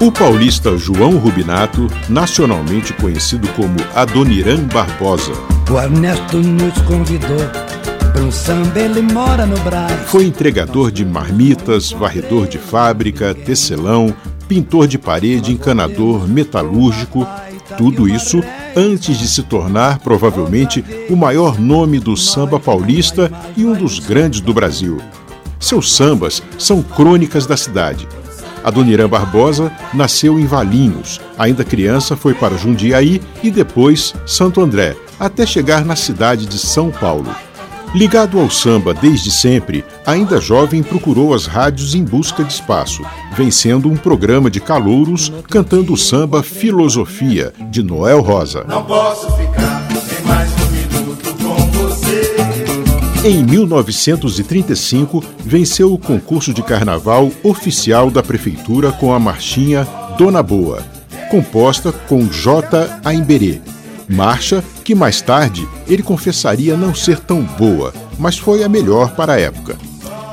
O paulista João Rubinato, nacionalmente conhecido como Adoniran Barbosa. O Ernesto nos convidou para um samba, ele mora no Brás. Foi entregador de marmitas, varredor de fábrica, tecelão, pintor de parede, encanador, metalúrgico, tudo isso antes de se tornar provavelmente o maior nome do samba paulista e um dos grandes do Brasil. Seus sambas são crônicas da cidade Adoniran Barbosa nasceu em Valinhos. Ainda criança, foi para Jundiaí e depois Santo André, até chegar na cidade de São Paulo. Ligado ao samba desde sempre, ainda jovem procurou as rádios em busca de espaço, vencendo um programa de calouros cantando o samba Filosofia, de Noel Rosa. Não posso ficar Em 1935, venceu o concurso de carnaval oficial da prefeitura com a marchinha Dona Boa, composta com J. Aimberê. Marcha que mais tarde ele confessaria não ser tão boa, mas foi a melhor para a época.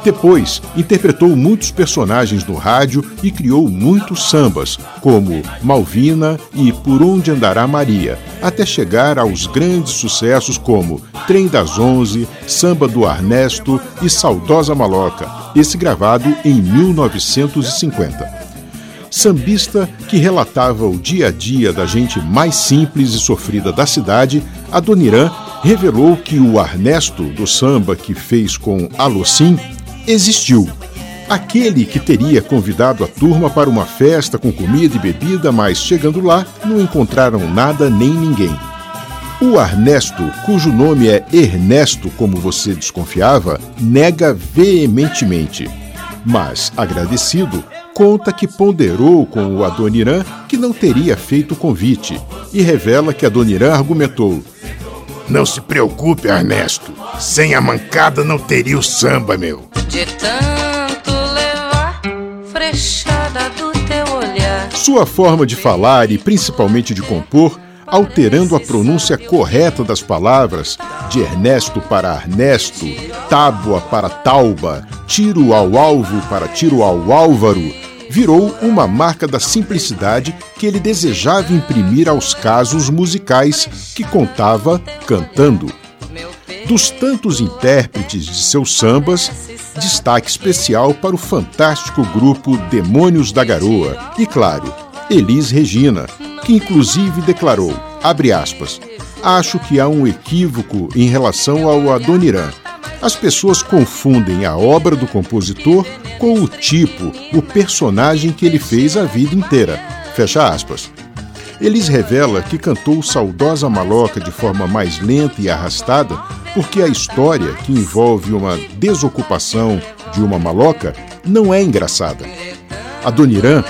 Depois, interpretou muitos personagens no rádio e criou muitos sambas, como Malvina e Por Onde Andará Maria, até chegar aos grandes sucessos como Trem das Onze, Samba do Arnesto e Saudosa Maloca, esse gravado em 1950. Sambista que relatava o dia a dia da gente mais simples e sofrida da cidade, Adoniran revelou que o Arnesto do samba que fez com Alocim existiu. Aquele que teria convidado a turma para uma festa com comida e bebida, mas chegando lá não encontraram nada nem ninguém. O Arnesto, cujo nome é Ernesto, como você desconfiava, nega veementemente. Mas, agradecido, conta que ponderou com o Adoniran que não teria feito o convite e revela que Adoniran argumentou: Não se preocupe, Ernesto. Sem a mancada não teria o samba, meu de tanto frechada do teu olhar. Sua forma de falar e principalmente de compor, alterando a pronúncia correta das palavras, de Ernesto para Ernesto, tábua para tauba, tiro ao alvo para tiro ao álvaro, virou uma marca da simplicidade que ele desejava imprimir aos casos musicais que contava cantando. Dos tantos intérpretes de seus sambas, destaque especial para o fantástico grupo Demônios da Garoa e, claro, Elis Regina, que inclusive declarou, aspas, acho que há um equívoco em relação ao Adoniran. As pessoas confundem a obra do compositor com o tipo, o personagem que ele fez a vida inteira. Fecha aspas. Elis revela que cantou Saudosa Maloca de forma mais lenta e arrastada porque a história, que envolve uma desocupação de uma maloca, não é engraçada. Adoniran,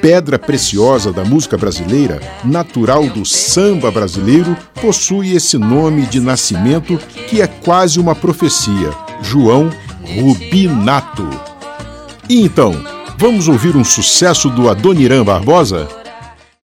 pedra preciosa da música brasileira, natural do samba brasileiro, possui esse nome de nascimento que é quase uma profecia: João Rubinato. E então, vamos ouvir um sucesso do Adoniran Barbosa?